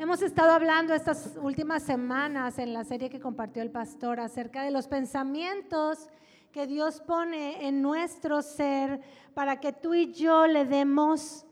Hemos estado hablando estas últimas semanas en la serie que compartió el pastor acerca de los pensamientos que Dios pone en nuestro ser para que tú y yo le demos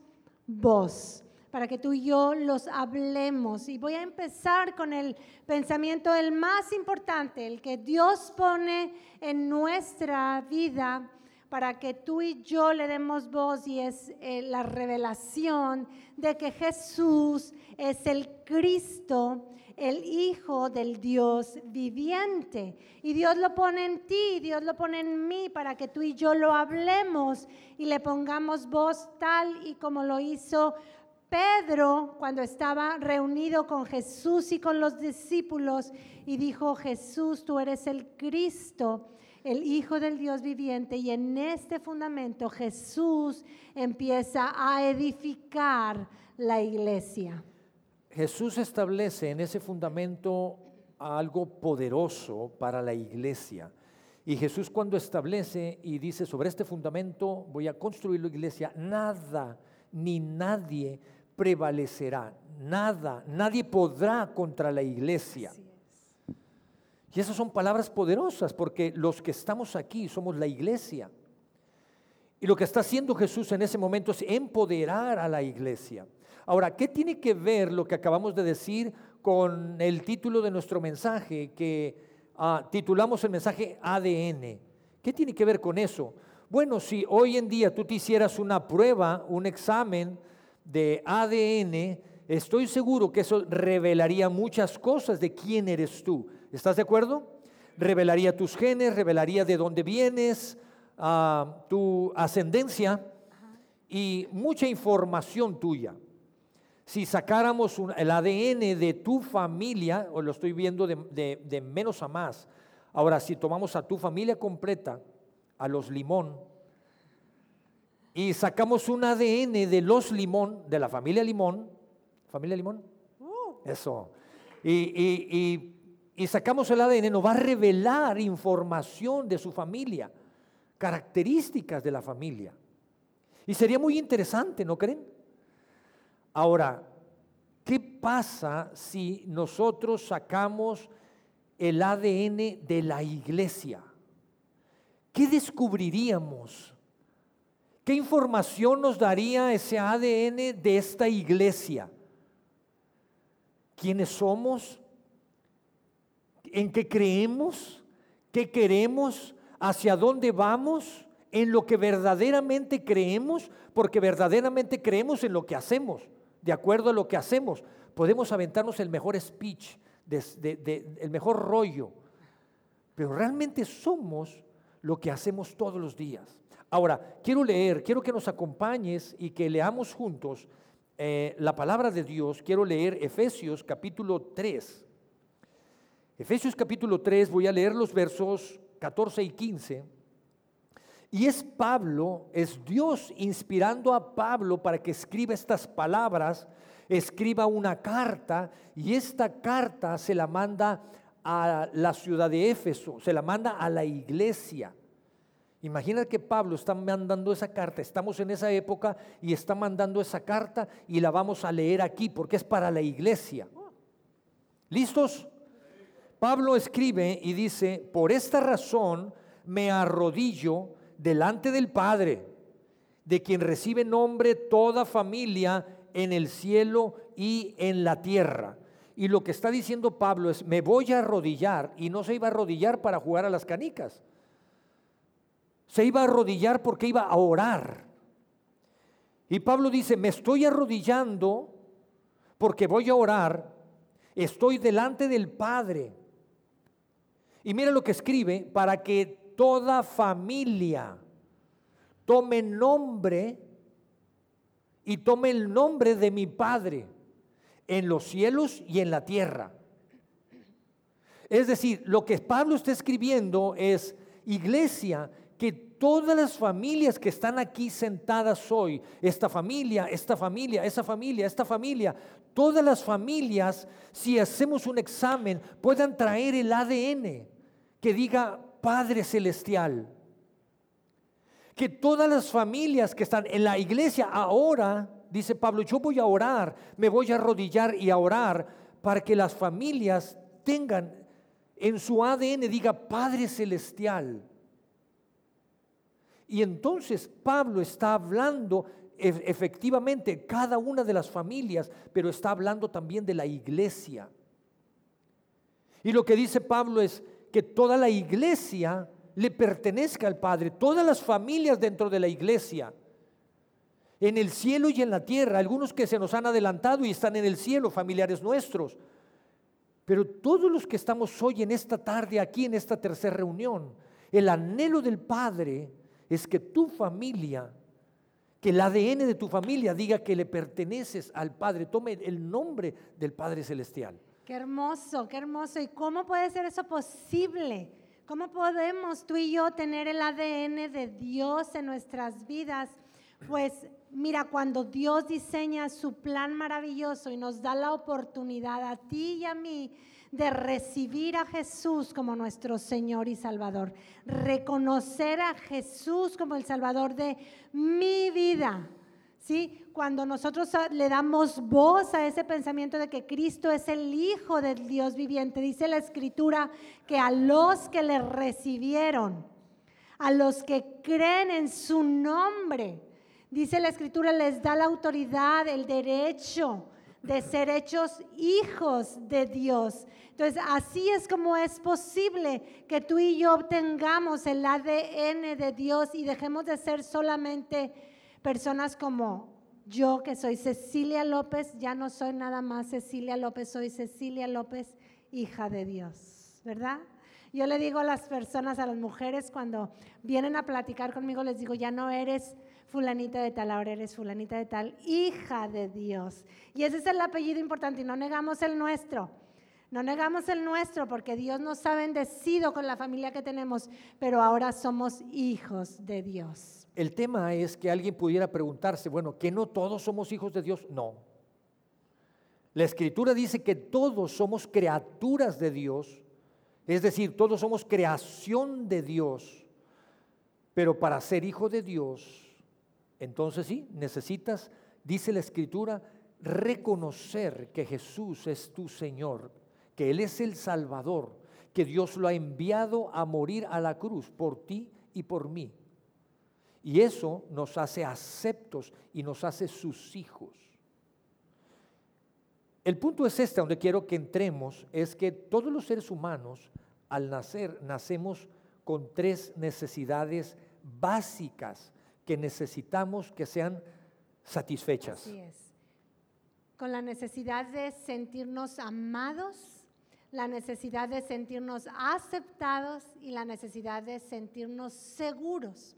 voz, para que tú y yo los hablemos. Y voy a empezar con el pensamiento, el más importante, el que Dios pone en nuestra vida para que tú y yo le demos voz y es eh, la revelación de que Jesús es el Cristo, el Hijo del Dios viviente. Y Dios lo pone en ti, Dios lo pone en mí para que tú y yo lo hablemos y le pongamos voz tal y como lo hizo Pedro cuando estaba reunido con Jesús y con los discípulos y dijo, Jesús, tú eres el Cristo el Hijo del Dios viviente y en este fundamento Jesús empieza a edificar la iglesia. Jesús establece en ese fundamento algo poderoso para la iglesia. Y Jesús cuando establece y dice, sobre este fundamento voy a construir la iglesia, nada ni nadie prevalecerá, nada, nadie podrá contra la iglesia. Y esas son palabras poderosas porque los que estamos aquí somos la iglesia. Y lo que está haciendo Jesús en ese momento es empoderar a la iglesia. Ahora, ¿qué tiene que ver lo que acabamos de decir con el título de nuestro mensaje que ah, titulamos el mensaje ADN? ¿Qué tiene que ver con eso? Bueno, si hoy en día tú te hicieras una prueba, un examen de ADN, estoy seguro que eso revelaría muchas cosas de quién eres tú. ¿Estás de acuerdo? Revelaría tus genes, revelaría de dónde vienes, ah, tu ascendencia y mucha información tuya. Si sacáramos el ADN de tu familia, o lo estoy viendo de, de menos a más, ahora si tomamos a tu familia completa, a los limón, y sacamos un ADN de los limón, de la familia limón, familia limón, uh. eso, y y sacamos el ADN, nos va a revelar información de su familia, características de la familia. Y sería muy interesante, ¿no creen? Ahora, ¿qué pasa si nosotros sacamos el ADN de la iglesia? ¿Qué descubriríamos? ¿Qué información nos daría ese ADN de esta iglesia? ¿Quiénes somos? en qué creemos, qué queremos, hacia dónde vamos, en lo que verdaderamente creemos, porque verdaderamente creemos en lo que hacemos, de acuerdo a lo que hacemos. Podemos aventarnos el mejor speech, el mejor rollo, pero realmente somos lo que hacemos todos los días. Ahora, quiero leer, quiero que nos acompañes y que leamos juntos eh, la palabra de Dios. Quiero leer Efesios capítulo 3. Efesios capítulo 3, voy a leer los versos 14 y 15. Y es Pablo, es Dios inspirando a Pablo para que escriba estas palabras, escriba una carta y esta carta se la manda a la ciudad de Éfeso, se la manda a la iglesia. Imagina que Pablo está mandando esa carta, estamos en esa época y está mandando esa carta y la vamos a leer aquí porque es para la iglesia. ¿Listos? Pablo escribe y dice, por esta razón me arrodillo delante del Padre, de quien recibe nombre toda familia en el cielo y en la tierra. Y lo que está diciendo Pablo es, me voy a arrodillar, y no se iba a arrodillar para jugar a las canicas, se iba a arrodillar porque iba a orar. Y Pablo dice, me estoy arrodillando porque voy a orar, estoy delante del Padre y mira lo que escribe, para que toda familia tome nombre y tome el nombre de mi Padre en los cielos y en la tierra. Es decir, lo que Pablo está escribiendo es, iglesia, que todas las familias que están aquí sentadas hoy, esta familia, esta familia, esa familia, esta familia, todas las familias, si hacemos un examen, puedan traer el ADN que diga Padre Celestial. Que todas las familias que están en la iglesia ahora dice Pablo, yo voy a orar, me voy a arrodillar y a orar para que las familias tengan en su ADN, diga Padre Celestial. Y entonces Pablo está hablando efectivamente cada una de las familias, pero está hablando también de la iglesia. Y lo que dice Pablo es que toda la iglesia le pertenezca al Padre, todas las familias dentro de la iglesia, en el cielo y en la tierra, algunos que se nos han adelantado y están en el cielo, familiares nuestros, pero todos los que estamos hoy en esta tarde, aquí en esta tercera reunión, el anhelo del Padre es que tu familia, que el ADN de tu familia diga que le perteneces al Padre, tome el nombre del Padre Celestial. Qué hermoso, qué hermoso. ¿Y cómo puede ser eso posible? ¿Cómo podemos tú y yo tener el ADN de Dios en nuestras vidas? Pues mira, cuando Dios diseña su plan maravilloso y nos da la oportunidad a ti y a mí de recibir a Jesús como nuestro Señor y Salvador, reconocer a Jesús como el Salvador de mi vida, ¿sí? Cuando nosotros le damos voz a ese pensamiento de que Cristo es el Hijo del Dios viviente, dice la Escritura que a los que le recibieron, a los que creen en su nombre, dice la Escritura, les da la autoridad, el derecho de ser hechos hijos de Dios. Entonces, así es como es posible que tú y yo obtengamos el ADN de Dios y dejemos de ser solamente personas como yo, que soy Cecilia López, ya no soy nada más Cecilia López, soy Cecilia López, hija de Dios, ¿verdad? Yo le digo a las personas, a las mujeres, cuando vienen a platicar conmigo, les digo, ya no eres fulanita de tal, ahora eres fulanita de tal, hija de Dios. Y ese es el apellido importante y no negamos el nuestro. No negamos el nuestro porque Dios nos ha bendecido con la familia que tenemos, pero ahora somos hijos de Dios. El tema es que alguien pudiera preguntarse, bueno, ¿que no todos somos hijos de Dios? No. La escritura dice que todos somos criaturas de Dios, es decir, todos somos creación de Dios, pero para ser hijo de Dios, entonces sí, necesitas, dice la escritura, reconocer que Jesús es tu Señor, que Él es el Salvador, que Dios lo ha enviado a morir a la cruz por ti y por mí. Y eso nos hace aceptos y nos hace sus hijos. El punto es este, donde quiero que entremos, es que todos los seres humanos al nacer nacemos con tres necesidades básicas que necesitamos que sean satisfechas. Con la necesidad de sentirnos amados, la necesidad de sentirnos aceptados y la necesidad de sentirnos seguros.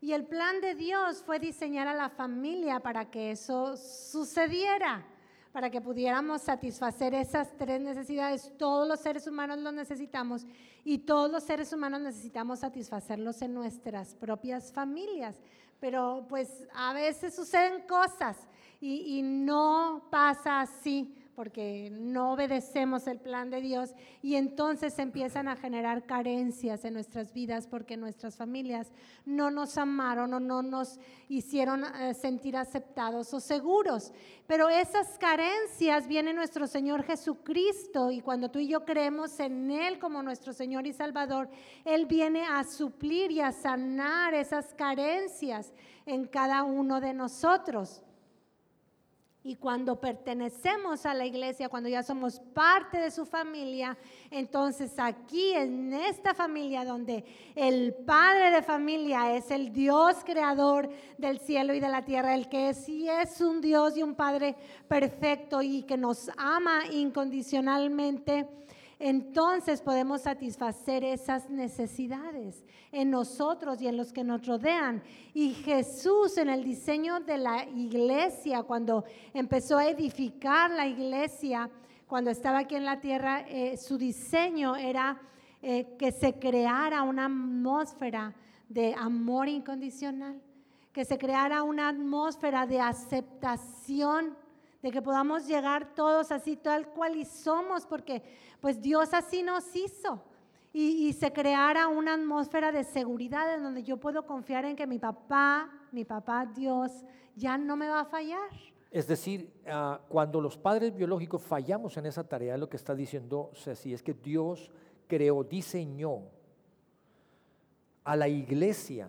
Y el plan de Dios fue diseñar a la familia para que eso sucediera, para que pudiéramos satisfacer esas tres necesidades. Todos los seres humanos lo necesitamos y todos los seres humanos necesitamos satisfacerlos en nuestras propias familias. Pero pues a veces suceden cosas y, y no pasa así porque no obedecemos el plan de Dios y entonces empiezan a generar carencias en nuestras vidas porque nuestras familias no nos amaron o no nos hicieron eh, sentir aceptados o seguros. Pero esas carencias viene nuestro Señor Jesucristo y cuando tú y yo creemos en Él como nuestro Señor y Salvador, Él viene a suplir y a sanar esas carencias en cada uno de nosotros. Y cuando pertenecemos a la iglesia, cuando ya somos parte de su familia, entonces aquí en esta familia donde el padre de familia es el Dios creador del cielo y de la tierra, el que sí es un Dios y un Padre perfecto y que nos ama incondicionalmente, entonces podemos satisfacer esas necesidades en nosotros y en los que nos rodean. Y Jesús en el diseño de la iglesia, cuando empezó a edificar la iglesia, cuando estaba aquí en la tierra, eh, su diseño era eh, que se creara una atmósfera de amor incondicional, que se creara una atmósfera de aceptación de que podamos llegar todos así tal cual y somos, porque pues Dios así nos hizo. Y, se creara una atmósfera de seguridad en donde yo puedo confiar en que mi papá, mi papá Dios, ya no me va a fallar. Es decir, ah, cuando los padres biológicos fallamos en esa tarea, lo que está diciendo Ceci es que Dios creó, diseñó a la iglesia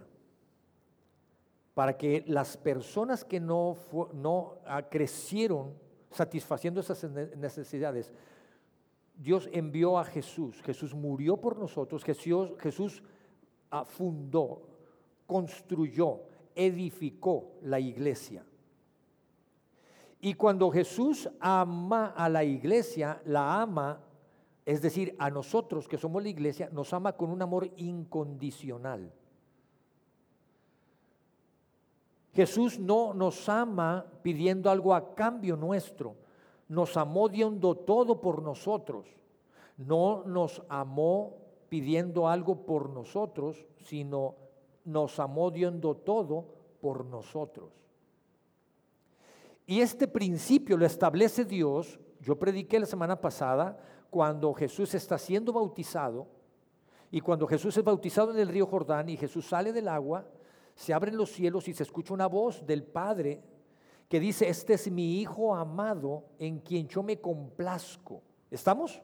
para que las personas que no, no ah, crecieron satisfaciendo esas necesidades, Dios envió a Jesús. Jesús murió por nosotros. Jesús, Jesús ah, fundó, construyó, edificó la iglesia. Y cuando Jesús ama a la iglesia, la ama, es decir, a nosotros que somos la iglesia, nos ama con un amor incondicional. Jesús no nos ama pidiendo algo a cambio nuestro. Nos amó dando todo por nosotros. No nos amó pidiendo algo por nosotros, sino nos amó dando todo por nosotros. Y este principio lo establece Dios. Yo prediqué la semana pasada cuando Jesús está siendo bautizado y cuando Jesús es bautizado en el río Jordán y Jesús sale del agua, se abren los cielos y se escucha una voz del Padre que dice, este es mi Hijo amado en quien yo me complazco. ¿Estamos?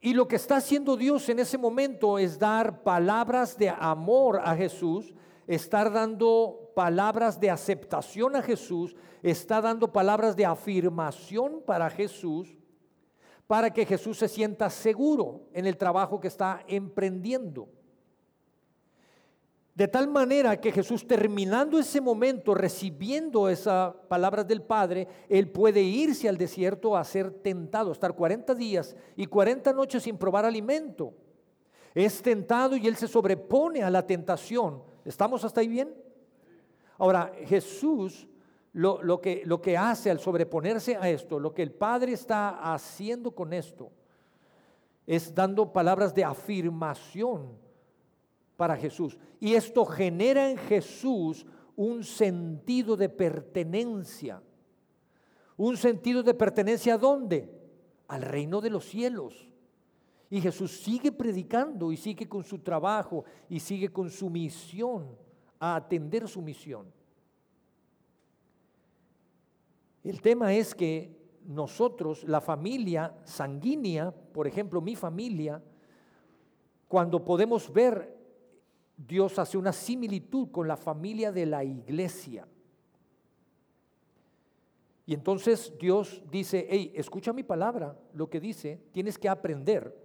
Y lo que está haciendo Dios en ese momento es dar palabras de amor a Jesús, estar dando palabras de aceptación a Jesús, está dando palabras de afirmación para Jesús, para que Jesús se sienta seguro en el trabajo que está emprendiendo. De tal manera que Jesús terminando ese momento, recibiendo esas palabras del Padre, Él puede irse al desierto a ser tentado, estar 40 días y 40 noches sin probar alimento. Es tentado y Él se sobrepone a la tentación. ¿Estamos hasta ahí bien? Ahora, Jesús lo, que, lo que hace al sobreponerse a esto, lo que el Padre está haciendo con esto, es dando palabras de afirmación para Jesús. Y esto genera en Jesús un sentido de pertenencia. Un sentido de pertenencia a dónde? Al reino de los cielos. Y Jesús sigue predicando y sigue con su trabajo y sigue con su misión a atender su misión. El tema es que nosotros, la familia sanguínea, por ejemplo, mi familia, cuando podemos ver, Dios hace una similitud con la familia de la iglesia. Y entonces Dios dice, hey, escucha mi palabra, lo que dice, tienes que aprender.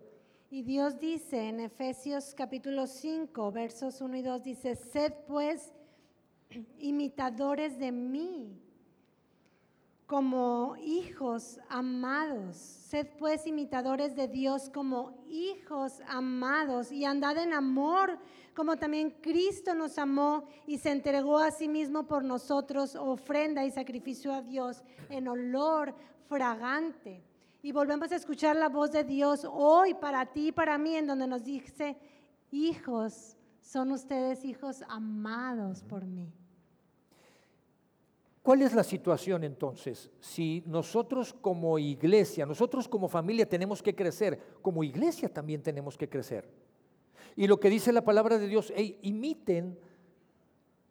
Y Dios dice en Efesios capítulo 5, versos 1 y 2, dice, sed pues imitadores de mí como hijos amados. Sed pues imitadores de Dios como hijos amados y andad en amor como también Cristo nos amó y se entregó a sí mismo por nosotros, ofrenda y sacrificio a Dios en olor fragante. Y volvemos a escuchar la voz de Dios hoy para ti y para mí, en donde nos dice, hijos, son ustedes hijos amados por mí. ¿Cuál es la situación entonces? Si nosotros como iglesia, nosotros como familia tenemos que crecer, como iglesia también tenemos que crecer. Y lo que dice la palabra de Dios, imiten,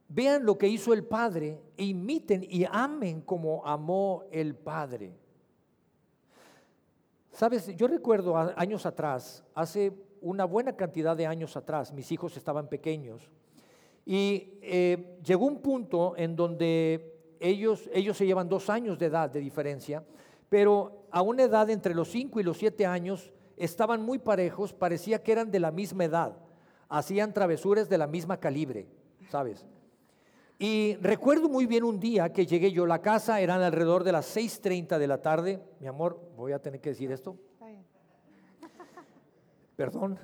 vean lo que hizo el Padre, e imiten y amen como amó el Padre. Sabes, yo recuerdo años atrás, hace una buena cantidad de años atrás, mis hijos estaban pequeños y eh, llegó un punto en donde ellos, ellos se llevan dos años de edad de diferencia, pero a una edad entre los cinco y los siete años estaban muy parejos, parecía que eran de la misma edad, hacían travesuras de la misma calibre, ¿sabes? Y recuerdo muy bien un día que llegué yo a la casa, eran alrededor de las 6.30 de la tarde. Mi amor, voy a tener que decir esto. Perdón.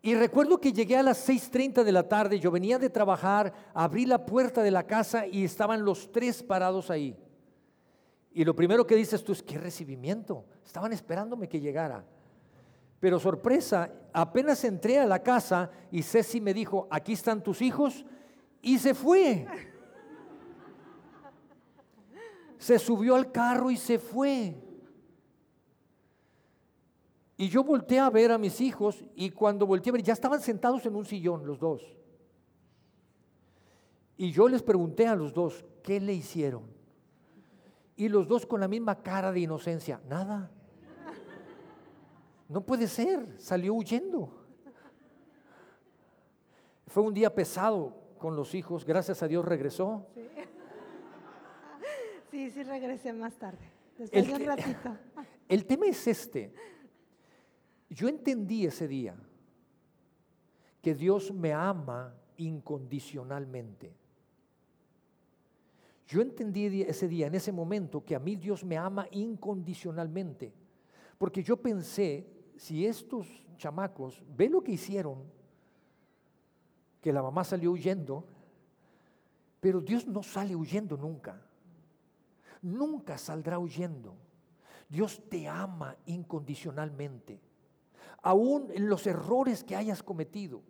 Y recuerdo que llegué a las 6.30 de la tarde, yo venía de trabajar, abrí la puerta de la casa y estaban los tres parados ahí. Y lo primero que dices tú es, ¿qué recibimiento? Estaban esperándome que llegara. Pero sorpresa, apenas entré a la casa y Ceci me dijo, aquí están tus hijos y se fue. Se subió al carro y se fue. Y yo volteé a ver a mis hijos y cuando volteé a ver, ya estaban sentados en un sillón los dos. Y yo les pregunté a los dos, ¿qué le hicieron? Y los dos con la misma cara de inocencia, nada. No puede ser, salió huyendo. Fue un día pesado con los hijos, gracias a Dios regresó. Sí, sí, regresé más tarde, después El de un ratito. El tema es este. Yo entendí ese día que Dios me ama incondicionalmente. Yo entendí ese día, en ese momento, que a mí Dios me ama incondicionalmente. Porque yo pensé, si estos chamacos, ve lo que hicieron, que la mamá salió huyendo, pero Dios no sale huyendo nunca. Nunca saldrá huyendo. Dios te ama incondicionalmente, aún en los errores que hayas cometido.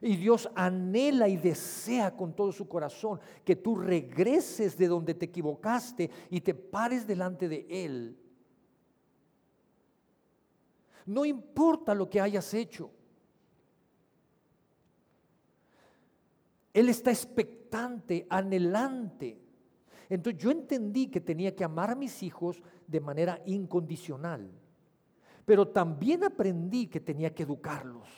Y Dios anhela y desea con todo su corazón que tú regreses de donde te equivocaste y te pares delante de Él. No importa lo que hayas hecho. Él está expectante, anhelante. Entonces yo entendí que tenía que amar a mis hijos de manera incondicional. Pero también aprendí que tenía que educarlos,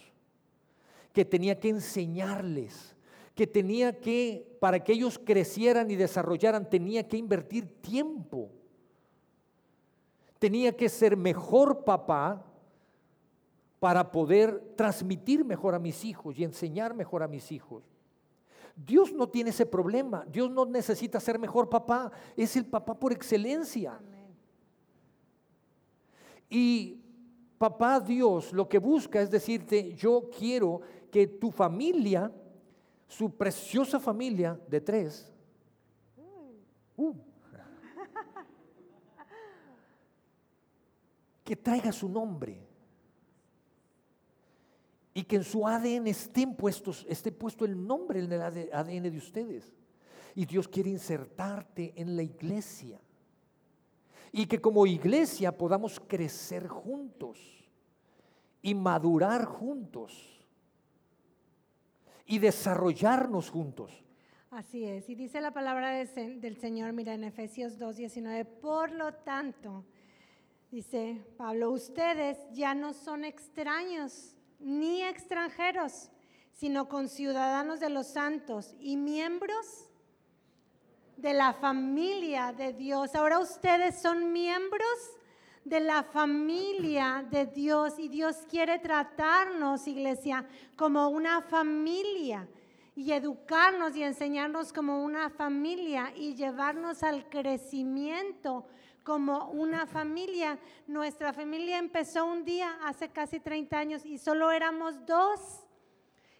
que tenía que enseñarles, que tenía que, para que ellos crecieran y desarrollaran, tenía que invertir tiempo. Tenía que ser mejor papá para poder transmitir mejor a mis hijos y enseñar mejor a mis hijos. Dios no tiene ese problema. Dios no necesita ser mejor papá. Es el papá por excelencia. Amén. Y papá Dios lo que busca es decirte, yo quiero que tu familia, su preciosa familia de tres, uh, que traiga su nombre. Y que en su ADN estén puestos, esté puesto el nombre en el ADN de ustedes. Y Dios quiere insertarte en la iglesia. Y que como iglesia podamos crecer juntos y madurar juntos y desarrollarnos juntos. Así es. Y dice la palabra del Señor, mira, en Efesios 2.19, por lo tanto, dice Pablo, ustedes ya no son extraños ni extranjeros, sino conciudadanos de los santos y miembros de la familia de Dios. Ahora ustedes son miembros de la familia de Dios y Dios quiere tratarnos, iglesia, como una familia y educarnos y enseñarnos como una familia y llevarnos al crecimiento como una familia. Nuestra familia empezó un día hace casi 30 años y solo éramos dos.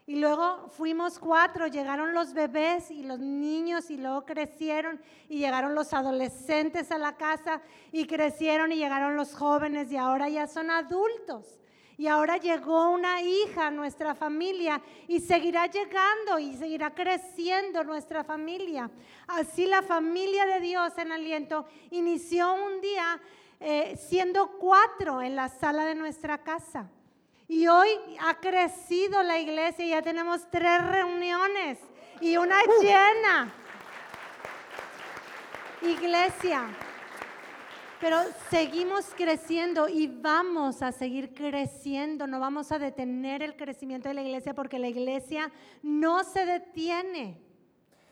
Y luego fuimos cuatro, llegaron los bebés y los niños y luego crecieron y llegaron los adolescentes a la casa y crecieron y llegaron los jóvenes y ahora ya son adultos. Y ahora llegó una hija a nuestra familia y seguirá llegando y seguirá creciendo nuestra familia. Así la familia de Dios en aliento inició un día eh, siendo cuatro en la sala de nuestra casa. Y hoy ha crecido la iglesia y ya tenemos tres reuniones y una llena. Iglesia. Pero seguimos creciendo y vamos a seguir creciendo, no vamos a detener el crecimiento de la iglesia porque la iglesia no se detiene.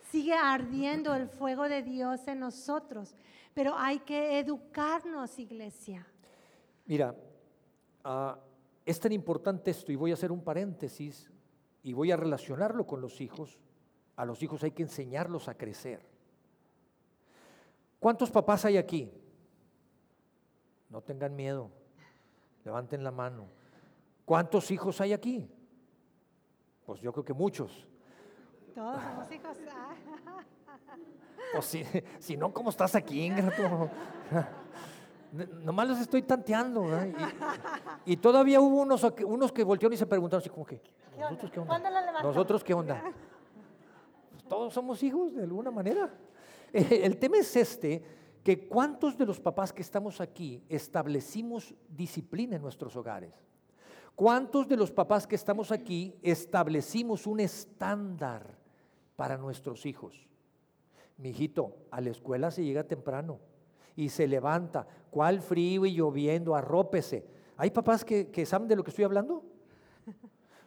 Sigue ardiendo el fuego de Dios en nosotros, pero hay que educarnos, iglesia. Mira, ah, es tan importante esto y voy a hacer un paréntesis y voy a relacionarlo con los hijos. A los hijos hay que enseñarlos a crecer. ¿Cuántos papás hay aquí? No tengan miedo. Levanten la mano. ¿Cuántos hijos hay aquí? Pues yo creo que muchos. Todos somos hijos. O si, si no, ¿cómo estás aquí, ingrato? Nomás los estoy tanteando. ¿verdad? Y, y todavía hubo unos, que- unos que voltearon y se preguntaron así como que, ¿nosotros qué onda? ¿Nosotros qué onda? Pues todos somos hijos de alguna manera. Eh, El tema es este, que cuántos de los papás que estamos aquí establecimos disciplina en nuestros hogares. ¿Cuántos de los papás que estamos aquí establecimos un estándar para nuestros hijos? Mijito, a la escuela se llega temprano y se levanta. ¿Cuál frío y lloviendo? Arrópese. ¿Hay papás que, saben de lo que estoy hablando?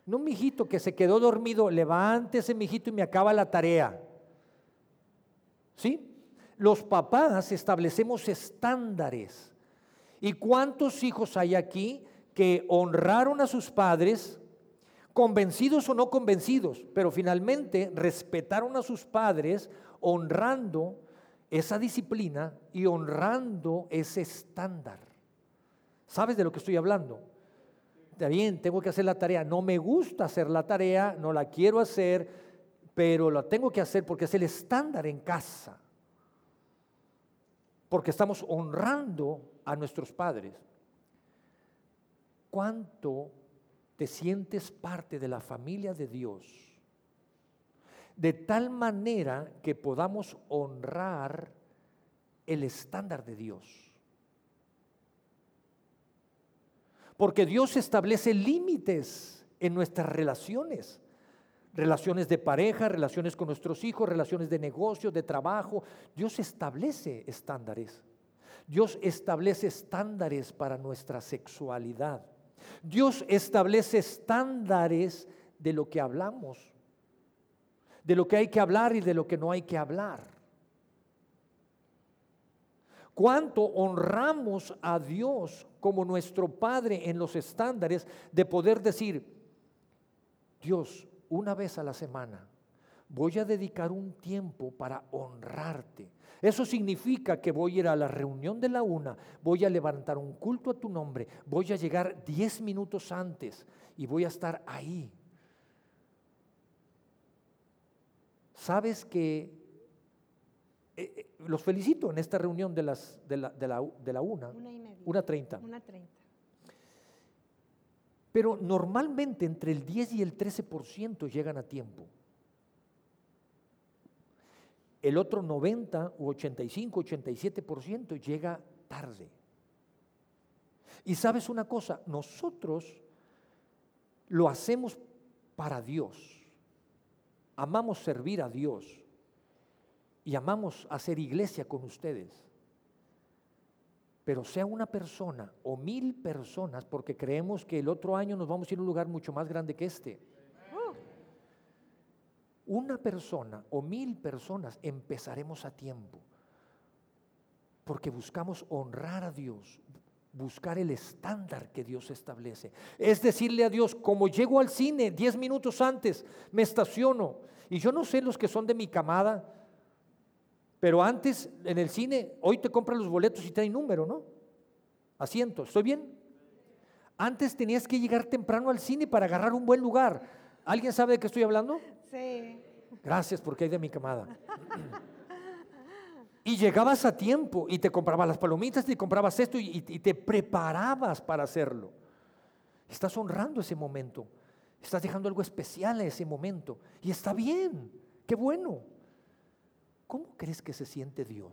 No, mijito, que se quedó dormido. Levántese, mijito, y me acaba la tarea. ¿Sí? Los papás establecemos estándares. ¿Y cuántos hijos hay aquí que honraron a sus padres, convencidos o no convencidos, pero finalmente respetaron a sus padres honrando esa disciplina y honrando ese estándar. ¿Sabes de lo que estoy hablando? Está bien, tengo que hacer la tarea. No me gusta hacer la tarea, no la quiero hacer, pero la tengo que hacer porque es el estándar en casa. Porque estamos honrando a nuestros padres. ¿Cuánto te sientes parte de la familia de Dios? De tal manera que podamos honrar el estándar de Dios. Porque Dios establece límites en nuestras relaciones. Relaciones de pareja, relaciones con nuestros hijos, relaciones de negocio, de trabajo. Dios establece estándares. Dios establece estándares para nuestra sexualidad. Dios establece estándares de lo que hablamos de lo que hay que hablar y de lo que no hay que hablar. Cuánto honramos a Dios como nuestro Padre en los estándares de poder decir, Dios, una vez a la semana voy a dedicar un tiempo para honrarte. Eso significa que voy a ir a la reunión de la una, voy a levantar un culto a tu nombre, voy a llegar diez minutos antes y voy a estar ahí Sabes que eh, eh, los felicito en esta reunión de, las, de, la, de, la, de la una, una, y media. una treinta. Una treinta. Pero normalmente entre el 10 y el 13% llegan a tiempo. El otro 90 u 85, 87% llega tarde. Y sabes una cosa, nosotros lo hacemos para Dios amamos servir a Dios y amamos hacer iglesia con ustedes. Pero sea una persona o mil personas, porque creemos que el otro año nos vamos a ir a un lugar mucho más grande que este. Una persona o mil personas empezaremos a tiempo, porque buscamos honrar a Dios, buscar el estándar que Dios establece. Es decirle a Dios, como llego al cine diez minutos antes, me estaciono. Y yo no sé los que son de mi camada, pero antes en el cine, hoy te compran los boletos y traen número, ¿no? Asiento, ¿estoy bien? Antes tenías que llegar temprano al cine para agarrar un buen lugar. ¿Alguien sabe de qué estoy hablando? Sí. Gracias porque hay de mi camada. Y llegabas a tiempo y te comprabas las palomitas, te comprabas esto y, te preparabas para hacerlo. Estás honrando ese momento. Estás dejando algo especial a ese momento. Y está bien, qué bueno. ¿Cómo crees que se siente Dios?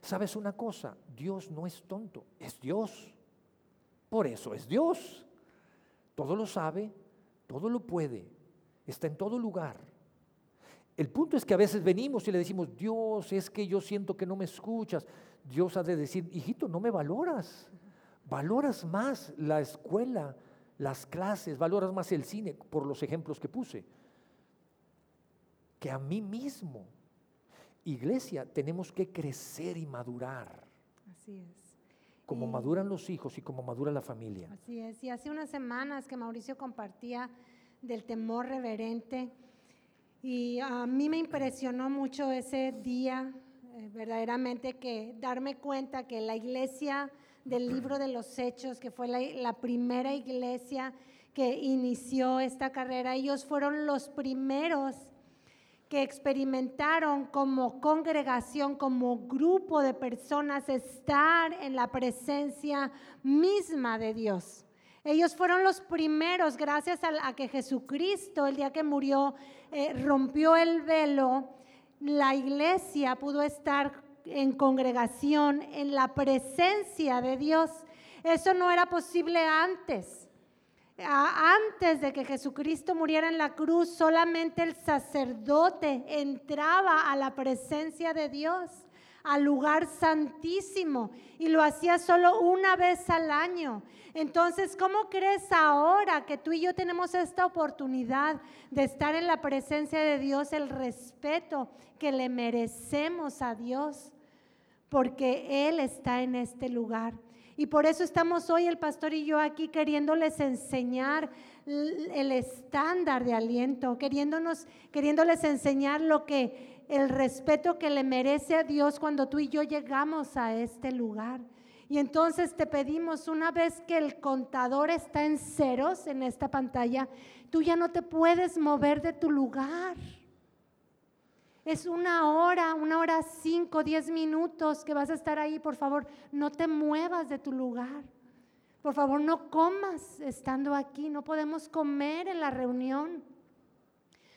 ¿Sabes una cosa? Dios no es tonto, es Dios. Por eso es Dios. Todo lo sabe, todo lo puede, está en todo lugar. El punto es que a veces venimos y le decimos, Dios, es que yo siento que no me escuchas. Dios ha de decir, hijito, no me valoras. Valoras más la escuela, las clases, valoras más el cine, por los ejemplos que puse, que a mí mismo. Iglesia, tenemos que crecer y madurar. Así es. Como maduran los hijos y como madura la familia. Así es. Y hace unas semanas que Mauricio compartía del temor reverente y a mí me impresionó mucho ese día, eh, verdaderamente, que darme cuenta que la iglesia del libro de los hechos, que fue la, primera iglesia que inició esta carrera, ellos fueron los primeros que experimentaron como congregación, como grupo de personas, estar en la presencia misma de Dios. Ellos fueron los primeros, gracias a, que Jesucristo, el día que murió, eh, rompió el velo, la iglesia pudo estar en congregación, en la presencia de Dios. Eso no era posible antes. antes de que Jesucristo muriera en la cruz, solamente el sacerdote entraba a la presencia de Dios, al lugar santísimo, y lo hacía solo una vez al año. Entonces, ¿cómo crees ahora que tú y yo tenemos esta oportunidad de estar en la presencia de Dios, el respeto que le merecemos a Dios? porque Él está en este lugar. Y por eso estamos hoy el pastor y yo aquí queriéndoles enseñar el estándar de aliento, queriéndonos, queriéndoles enseñar lo que el respeto que le merece a Dios cuando tú y yo llegamos a este lugar. Y entonces te pedimos, una vez que el contador está en ceros en esta pantalla, tú ya no te puedes mover de tu lugar. Es una hora, una hora cinco, diez minutos que vas a estar ahí. Por favor, no te muevas de tu lugar. Por favor, no comas estando aquí. No podemos comer en la reunión.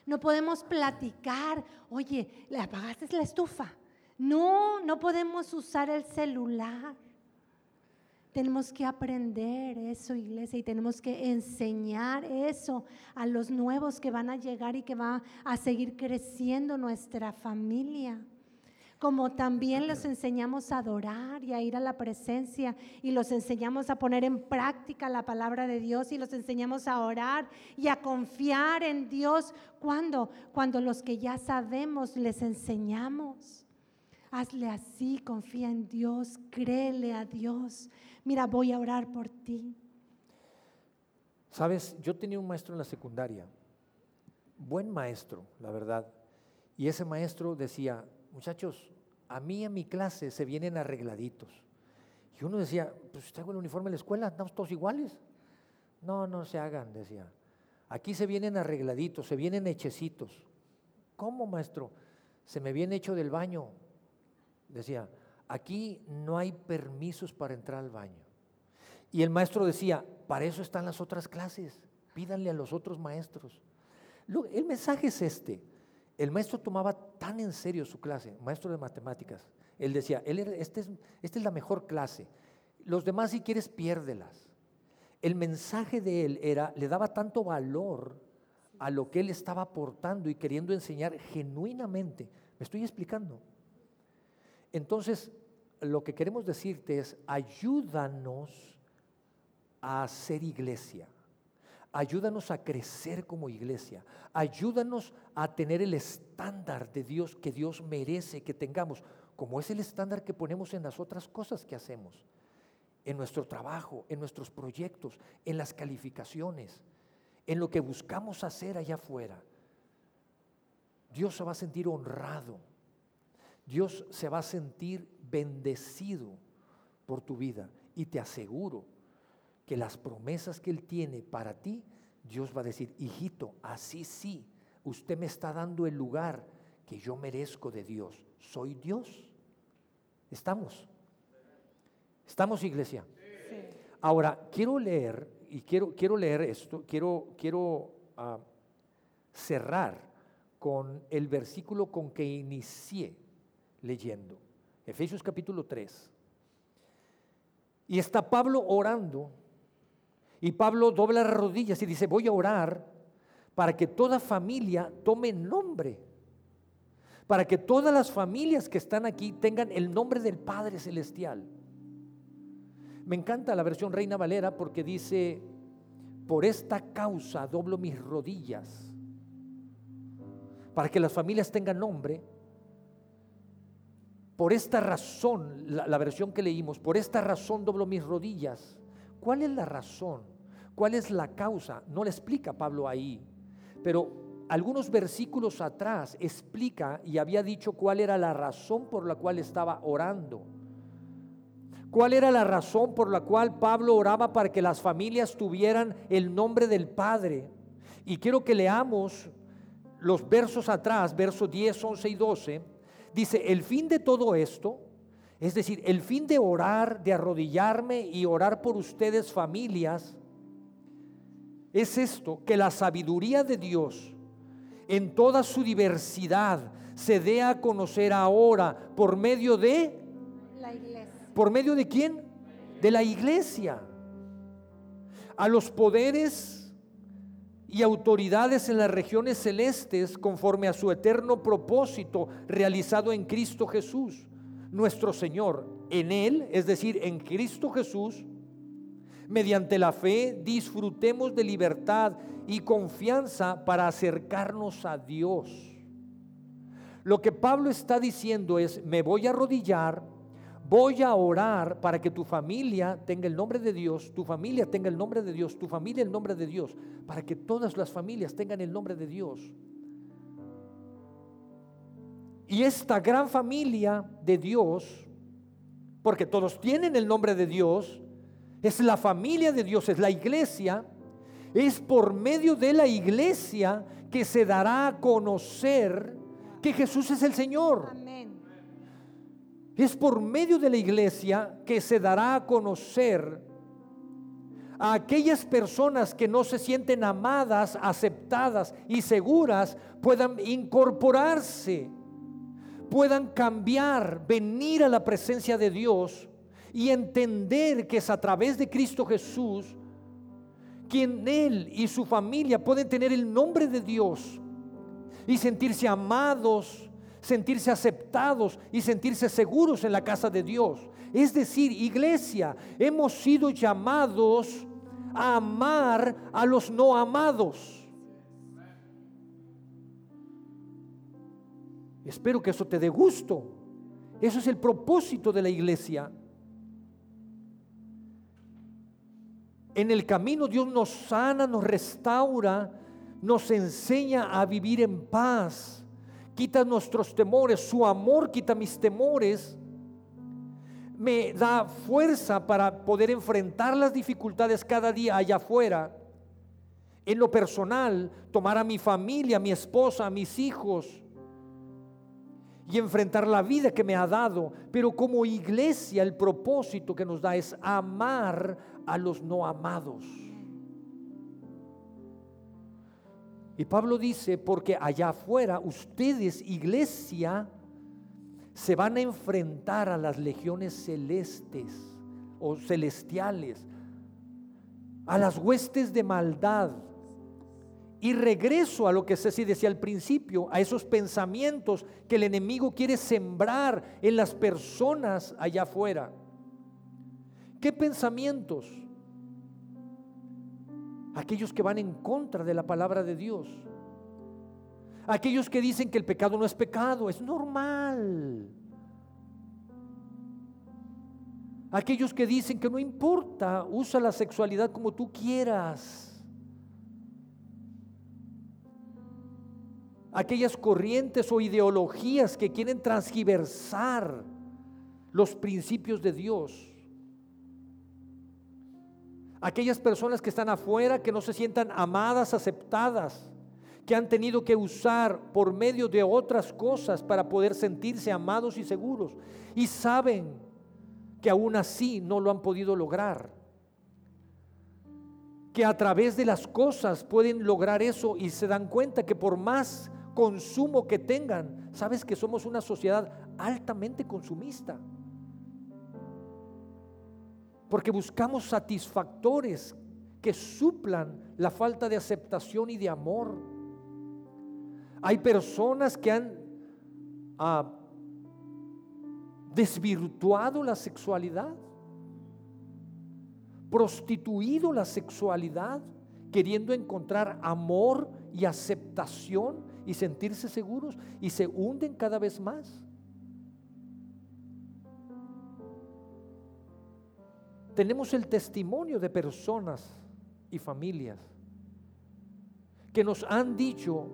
No podemos platicar. Oye, ¿le apagaste la estufa? No, no podemos usar el celular. Tenemos que aprender eso, iglesia, y tenemos que enseñar eso a los nuevos que van a llegar y que va a seguir creciendo nuestra familia. Como también los enseñamos a adorar y a ir a la presencia y los enseñamos a poner en práctica la palabra de Dios y los enseñamos a orar y a confiar en Dios. ¿Cuándo? Cuando los que ya sabemos les enseñamos. Hazle así, confía en Dios, créele a Dios. Mira, voy a orar por ti. Sabes, yo tenía un maestro en la secundaria, buen maestro, la verdad. Y ese maestro decía, muchachos, a mí en mi clase se vienen arregladitos. Y uno decía, pues tengo el uniforme de la escuela, estamos todos iguales. No, no se hagan, decía. Aquí se vienen arregladitos, se vienen hechecitos. ¿Cómo, maestro? Se me viene hecho del baño. Decía, aquí no hay permisos para entrar al baño. Y el maestro decía, para eso están las otras clases, pídanle a los otros maestros. El mensaje es este. El maestro tomaba tan en serio su clase, maestro de matemáticas. Él decía, él este es, esta es la mejor clase. Los demás si quieres piérdelas. El mensaje de él era, le daba tanto valor a lo que él estaba aportando y queriendo enseñar genuinamente. ¿Me estoy explicando? Entonces, lo que queremos decirte es, ayúdanos a ser iglesia. Ayúdanos a crecer como iglesia. Ayúdanos a tener el estándar de Dios que Dios merece que tengamos, como es el estándar que ponemos en las otras cosas que hacemos, en nuestro trabajo, en nuestros proyectos, en las calificaciones, en lo que buscamos hacer allá afuera. Dios se va a sentir honrado. Dios se va a sentir bendecido por tu vida. Y te aseguro que las promesas que Él tiene para ti, Dios va a decir, hijito, así sí, usted me está dando el lugar que yo merezco de Dios. Soy Dios. ¿Estamos? ¿Estamos, iglesia? Ahora, quiero leer, y quiero, quiero leer esto, quiero, quiero ah, cerrar con el versículo con que inicié leyendo. Efesios capítulo 3. Y está Pablo orando, y Pablo dobla las rodillas y dice, voy a orar para que toda familia tome nombre, para que todas las familias que están aquí tengan el nombre del Padre Celestial. Me encanta la versión Reina Valera porque dice, por esta causa doblo mis rodillas, para que las familias tengan nombre. Por esta razón, la, la versión que leímos, por esta razón doblo mis rodillas. ¿Cuál es la razón? ¿Cuál es la causa? No le explica Pablo ahí, pero algunos versículos atrás explica y había dicho cuál era la razón por la cual estaba orando. ¿Cuál era la razón por la cual Pablo oraba para que las familias tuvieran el nombre del Padre? Y quiero que leamos los versos atrás, versos 10, 11 y 12. Dice, el fin de todo esto, es decir, el fin de orar, de arrodillarme y orar por ustedes familias, es esto, que la sabiduría de Dios en toda su diversidad se dé a conocer ahora por medio de La iglesia. ¿Por medio de quién? De la iglesia. a los poderes y autoridades en las regiones celestes conforme a su eterno propósito realizado en Cristo Jesús, nuestro Señor. En Él, es decir, en Cristo Jesús, mediante la fe disfrutemos de libertad y confianza para acercarnos a Dios. Lo que Pablo está diciendo es, me voy a arrodillar, voy a orar para que tu familia tenga el nombre de Dios, tu familia tenga el nombre de Dios, tu familia el nombre de Dios, para que todas las familias tengan el nombre de Dios. Y esta gran familia de Dios, porque todos tienen el nombre de Dios, es la familia de Dios, es la iglesia, es por medio de la iglesia que se dará a conocer que Jesús es el Señor. Es por medio de la iglesia que se dará a conocer a aquellas personas que no se sienten amadas, aceptadas y seguras, puedan incorporarse, puedan cambiar, venir a la presencia de Dios y entender que es a través de Cristo Jesús quien él y su familia pueden tener el nombre de Dios y sentirse amados, sentirse aceptados y sentirse seguros en la casa de Dios. Es decir, iglesia, hemos sido llamados a amar a los no amados. Espero que eso te dé gusto. Eso es el propósito de la iglesia. En el camino Dios nos sana, nos restaura, nos enseña a vivir en paz, quita nuestros temores, su amor quita mis temores, me da fuerza para poder enfrentar las dificultades cada día allá afuera. En lo personal, tomar a mi familia, a mi esposa, a mis hijos y enfrentar la vida que me ha dado. Pero como iglesia el propósito que nos da es amar a los no amados. Y Pablo dice, porque allá afuera ustedes, iglesia, se van a enfrentar a las legiones celestes o celestiales, a las huestes de maldad. Y regreso a lo que se decía al principio, a esos pensamientos que el enemigo quiere sembrar en las personas allá afuera. ¿Qué pensamientos? Aquellos que van en contra de la palabra de Dios. Aquellos que dicen que el pecado no es pecado, es normal. Aquellos que dicen que no importa, usa la sexualidad como tú quieras. Aquellas corrientes o ideologías que quieren transgiversar los principios de Dios aquellas personas que están afuera, que no se sientan amadas, aceptadas, que han tenido que usar por medio de otras cosas para poder sentirse amados y seguros. Y saben que aún así no lo han podido lograr. Que a través de las cosas pueden lograr eso y se dan cuenta que por más consumo que tengan, sabes que somos una sociedad altamente consumista porque buscamos satisfactores que suplan la falta de aceptación y de amor. Hay personas que han ah, desvirtuado la sexualidad, prostituido la sexualidad, queriendo encontrar amor y aceptación y sentirse seguros y se hunden cada vez más. tenemos el testimonio de personas y familias que nos han dicho,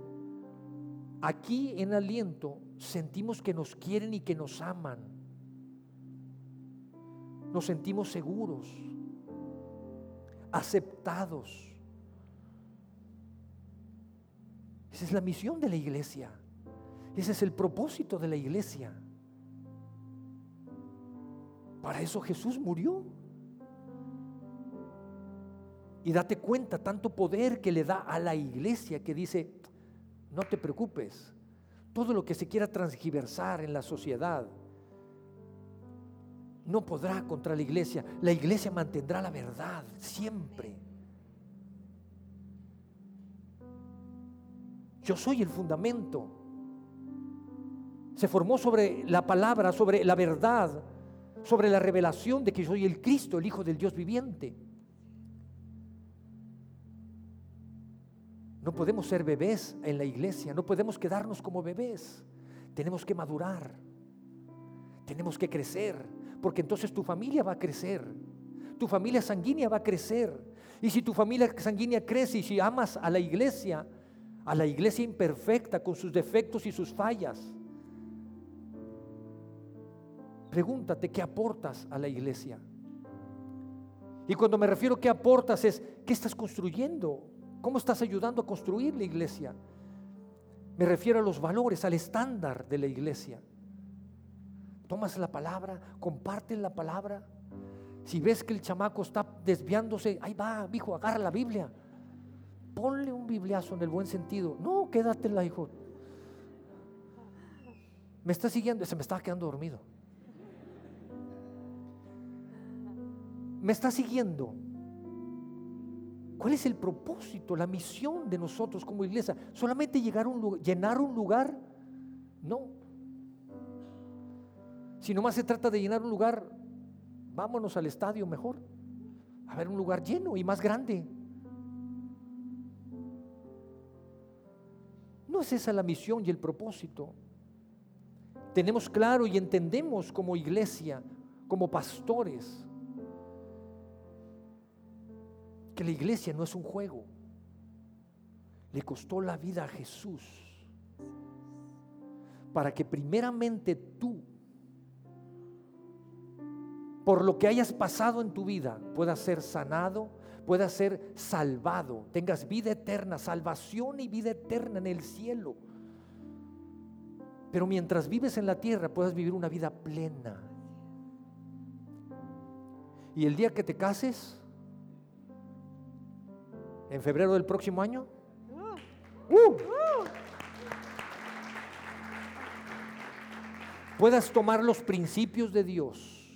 aquí en aliento sentimos que nos quieren y que nos aman. Nos sentimos seguros, aceptados. Esa es la misión de la iglesia. Ese es el propósito de la iglesia. Para eso Jesús murió. Y date cuenta tanto poder que le da a la iglesia que dice, no te preocupes, todo lo que se quiera transgiversar en la sociedad no podrá contra la iglesia. La iglesia mantendrá la verdad siempre. Yo soy el fundamento. Se formó sobre la palabra, sobre la verdad, sobre la revelación de que soy el Cristo, el Hijo del Dios viviente. No podemos ser bebés en la iglesia, no podemos quedarnos como bebés. Tenemos que madurar, tenemos que crecer, porque entonces tu familia va a crecer, tu familia sanguínea va a crecer. Y si tu familia sanguínea crece y si amas a la iglesia, a la iglesia imperfecta con sus defectos y sus fallas, pregúntate qué aportas a la iglesia. Y cuando me refiero a qué aportas es, ¿qué estás construyendo? ¿Cómo estás ayudando a construir la iglesia? Me refiero a los valores, al estándar de la iglesia. Tomas la palabra, comparten la palabra. Si ves que el chamaco está desviándose, ahí va, hijo, agarra la Biblia. Ponle un bibliazo en el buen sentido. No, quédatela, hijo. Me está siguiendo, se me estaba quedando dormido. Me está siguiendo. ¿Cuál es el propósito, la misión de nosotros como iglesia? ¿Solamente llegar a un lugar, llenar un lugar? No. Si nomás se trata de llenar un lugar, vámonos al estadio mejor. A ver un lugar lleno y más grande. No es esa la misión y el propósito. Tenemos claro y entendemos como iglesia, como pastores, que la iglesia no es un juego. Le costó la vida a Jesús para que primeramente tú, por lo que hayas pasado en tu vida, puedas ser sanado, puedas ser salvado, tengas vida eterna, salvación y vida eterna en el cielo. Pero mientras vives en la tierra, puedas vivir una vida plena. Y el día que te cases, en febrero del próximo año. Uh. puedas tomar los principios de Dios,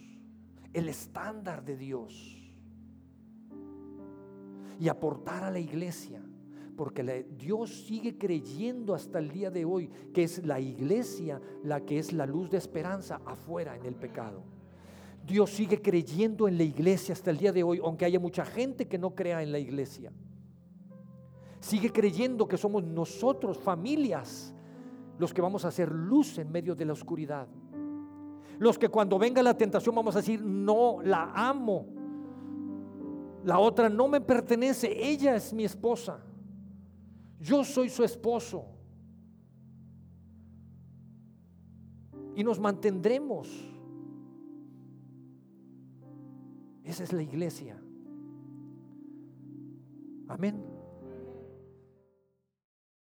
el estándar de Dios y aportar a la iglesia, porque Dios sigue creyendo hasta el día de hoy que es la iglesia la que es la luz de esperanza afuera en el pecado. Dios sigue creyendo en la iglesia hasta el día de hoy, aunque haya mucha gente que no crea en la iglesia. Sigue creyendo que somos nosotros, familias, los que vamos a hacer luz en medio de la oscuridad. Los que cuando venga la tentación vamos a decir, no, la amo. La otra no me pertenece, ella es mi esposa. Yo soy su esposo. Y nos mantendremos. Esa es la iglesia. Amén.